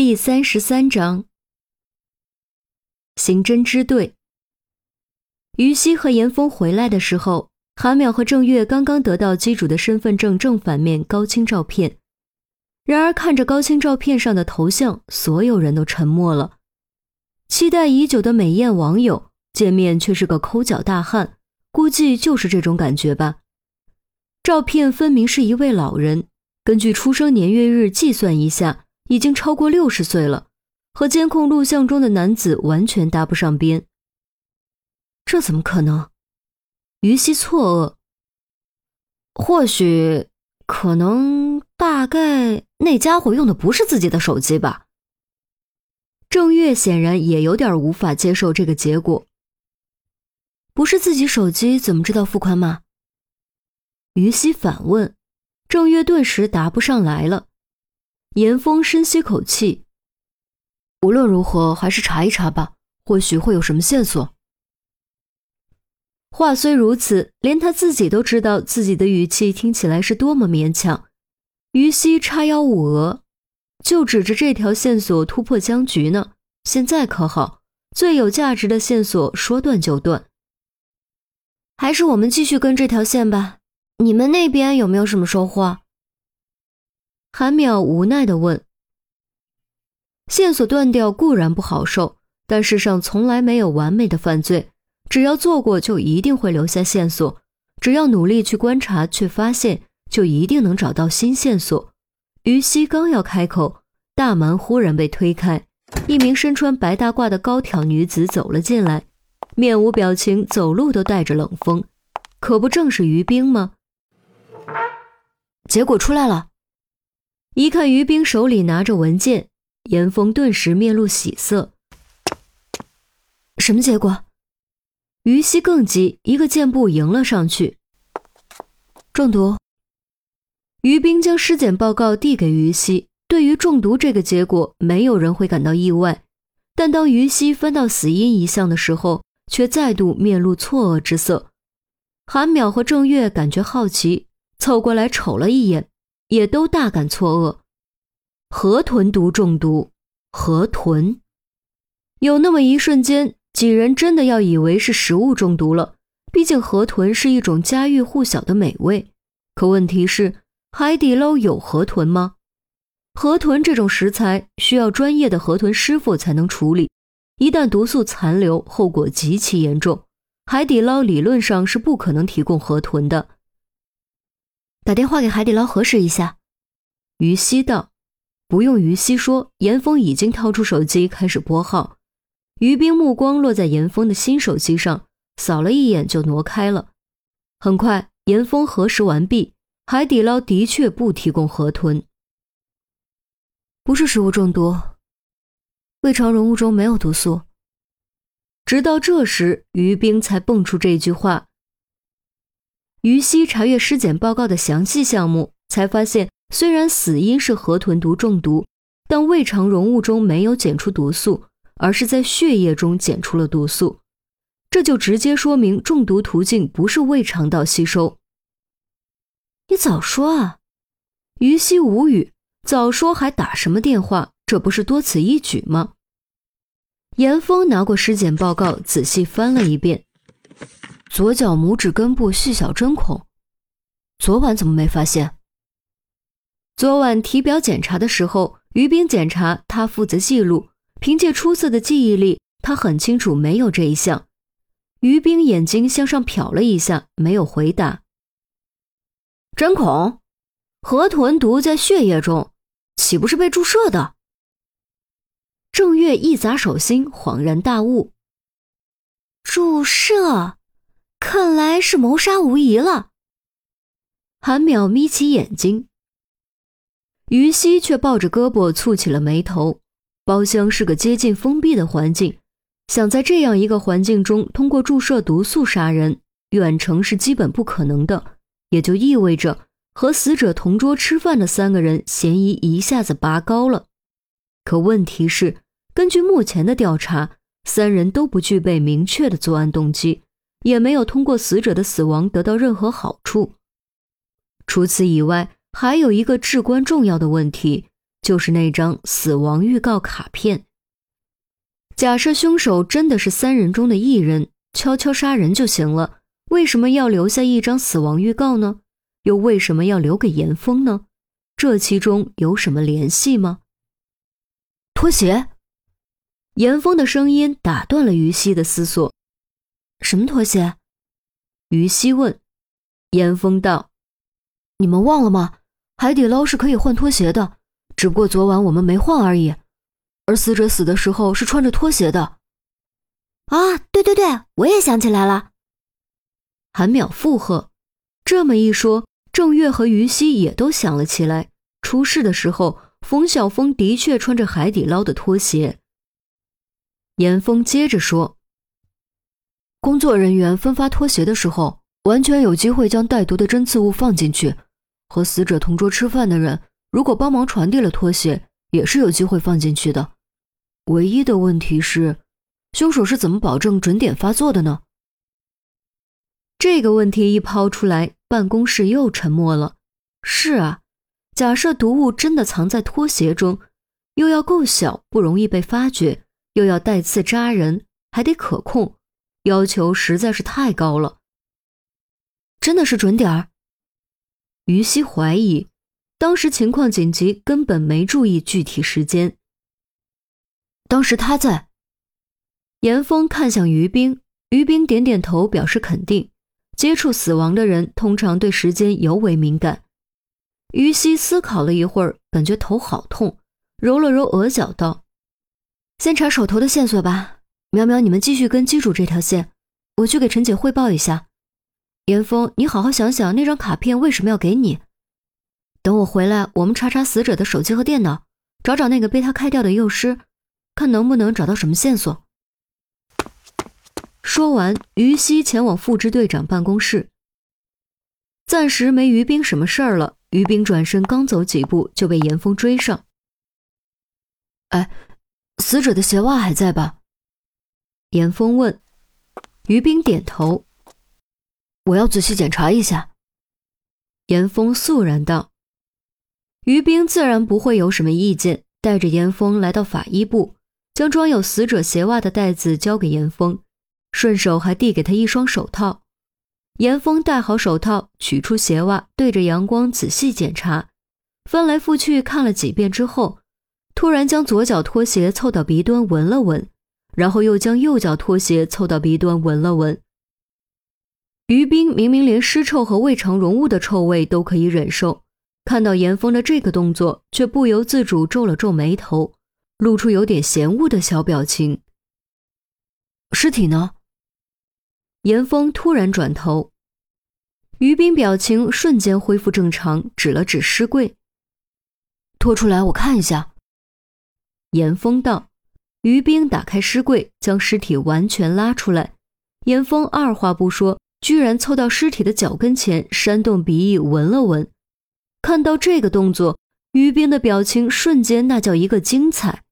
第三十三章，刑侦支队。于西和严峰回来的时候，韩淼和郑月刚刚得到机主的身份证正反面高清照片。然而，看着高清照片上的头像，所有人都沉默了。期待已久的美艳网友见面却是个抠脚大汉，估计就是这种感觉吧。照片分明是一位老人，根据出生年月日计算一下。已经超过六十岁了，和监控录像中的男子完全搭不上边。这怎么可能？于西错愕。或许，可能，大概那家伙用的不是自己的手机吧。郑月显然也有点无法接受这个结果。不是自己手机，怎么知道付款码？于西反问。郑月顿时答不上来了。严峰深吸口气。无论如何，还是查一查吧，或许会有什么线索。话虽如此，连他自己都知道自己的语气听起来是多么勉强。于西叉腰捂额，就指着这条线索突破僵局呢。现在可好，最有价值的线索说断就断。还是我们继续跟这条线吧。你们那边有没有什么收获？韩淼无奈地问：“线索断掉固然不好受，但世上从来没有完美的犯罪。只要做过，就一定会留下线索；只要努力去观察，却发现，就一定能找到新线索。”于西刚要开口，大门忽然被推开，一名身穿白大褂的高挑女子走了进来，面无表情，走路都带着冷风。可不正是于冰吗？结果出来了。一看于冰手里拿着文件，严峰顿时面露喜色。什么结果？于西更急，一个箭步迎了上去。中毒。于冰将尸检报告递给于西。对于中毒这个结果，没有人会感到意外。但当于西翻到死因一项的时候，却再度面露错愕之色。韩淼和郑月感觉好奇，凑过来瞅了一眼。也都大感错愕，河豚毒中毒，河豚，有那么一瞬间，几人真的要以为是食物中毒了。毕竟河豚是一种家喻户晓的美味。可问题是，海底捞有河豚吗？河豚这种食材需要专业的河豚师傅才能处理，一旦毒素残留，后果极其严重。海底捞理论上是不可能提供河豚的。打电话给海底捞核实一下。于西道：“不用。”于西说：“严峰已经掏出手机开始拨号。”于冰目光落在严峰的新手机上，扫了一眼就挪开了。很快，严峰核实完毕，海底捞的确不提供河豚，不是食物中毒，胃肠溶物中没有毒素。直到这时，于冰才蹦出这句话。于西查阅尸检报告的详细项目，才发现，虽然死因是河豚毒中毒，但胃肠溶物中没有检出毒素，而是在血液中检出了毒素。这就直接说明中毒途径不是胃肠道吸收。你早说啊！于西无语，早说还打什么电话？这不是多此一举吗？严峰拿过尸检报告，仔细翻了一遍。左脚拇指根部细小针孔，昨晚怎么没发现？昨晚体表检查的时候，于冰检查，他负责记录。凭借出色的记忆力，他很清楚没有这一项。于冰眼睛向上瞟了一下，没有回答。针孔，河豚毒在血液中，岂不是被注射的？郑月一砸手心，恍然大悟：注射。看来是谋杀无疑了。韩淼眯起眼睛，于西却抱着胳膊蹙起了眉头。包厢是个接近封闭的环境，想在这样一个环境中通过注射毒素杀人，远程是基本不可能的。也就意味着和死者同桌吃饭的三个人嫌疑一下子拔高了。可问题是，根据目前的调查，三人都不具备明确的作案动机。也没有通过死者的死亡得到任何好处。除此以外，还有一个至关重要的问题：就是那张死亡预告卡片。假设凶手真的是三人中的一人，悄悄杀人就行了，为什么要留下一张死亡预告呢？又为什么要留给严峰呢？这其中有什么联系吗？拖鞋。严峰的声音打断了于西的思索。什么拖鞋？于西问。严峰道：“你们忘了吗？海底捞是可以换拖鞋的，只不过昨晚我们没换而已。而死者死的时候是穿着拖鞋的。”啊，对对对，我也想起来了。韩淼附和。这么一说，郑月和于西也都想了起来。出事的时候，冯晓峰的确穿着海底捞的拖鞋。严峰接着说：“工作人员分发拖鞋的时候，完全有机会将带毒的针刺物放进去。和死者同桌吃饭的人，如果帮忙传递了拖鞋，也是有机会放进去的。唯一的问题是，凶手是怎么保证准点发作的呢？”这个问题一抛出来，办公室又沉默了。是啊，假设毒物真的藏在拖鞋中，又要够小，不容易被发觉，又要带刺扎人，还得可控，要求实在是太高了。真的是准点儿？于西怀疑，当时情况紧急，根本没注意具体时间。当时他在。严峰看向于冰，于冰点点头，表示肯定。接触死亡的人通常对时间尤为敏感。于西思考了一会儿，感觉头好痛，揉了揉额角，道：“先查手头的线索吧。苗苗，你们继续跟机主这条线，我去给陈姐汇报一下。严峰，你好好想想那张卡片为什么要给你。等我回来，我们查查死者的手机和电脑，找找那个被他开掉的幼师，看能不能找到什么线索。”说完，于西前往副支队长办公室。暂时没于冰什么事儿了。于冰转身刚走几步，就被严峰追上。哎，死者的鞋袜还在吧？严峰问。于冰点头。我要仔细检查一下。严峰肃然道。于冰自然不会有什么意见，带着严峰来到法医部，将装有死者鞋袜的袋子交给严峰。顺手还递给他一双手套，严峰戴好手套，取出鞋袜，对着阳光仔细检查，翻来覆去看了几遍之后，突然将左脚拖鞋凑到鼻端闻了闻，然后又将右脚拖鞋凑到鼻端闻了闻。于冰明明连尸臭和未尝溶物的臭味都可以忍受，看到严峰的这个动作，却不由自主皱了皱眉头，露出有点嫌恶的小表情。尸体呢？严峰突然转头，于冰表情瞬间恢复正常，指了指尸柜：“拖出来，我看一下。”严峰道。于冰打开尸柜，将尸体完全拉出来。严峰二话不说，居然凑到尸体的脚跟前，扇动鼻翼闻了闻。看到这个动作，于冰的表情瞬间那叫一个精彩。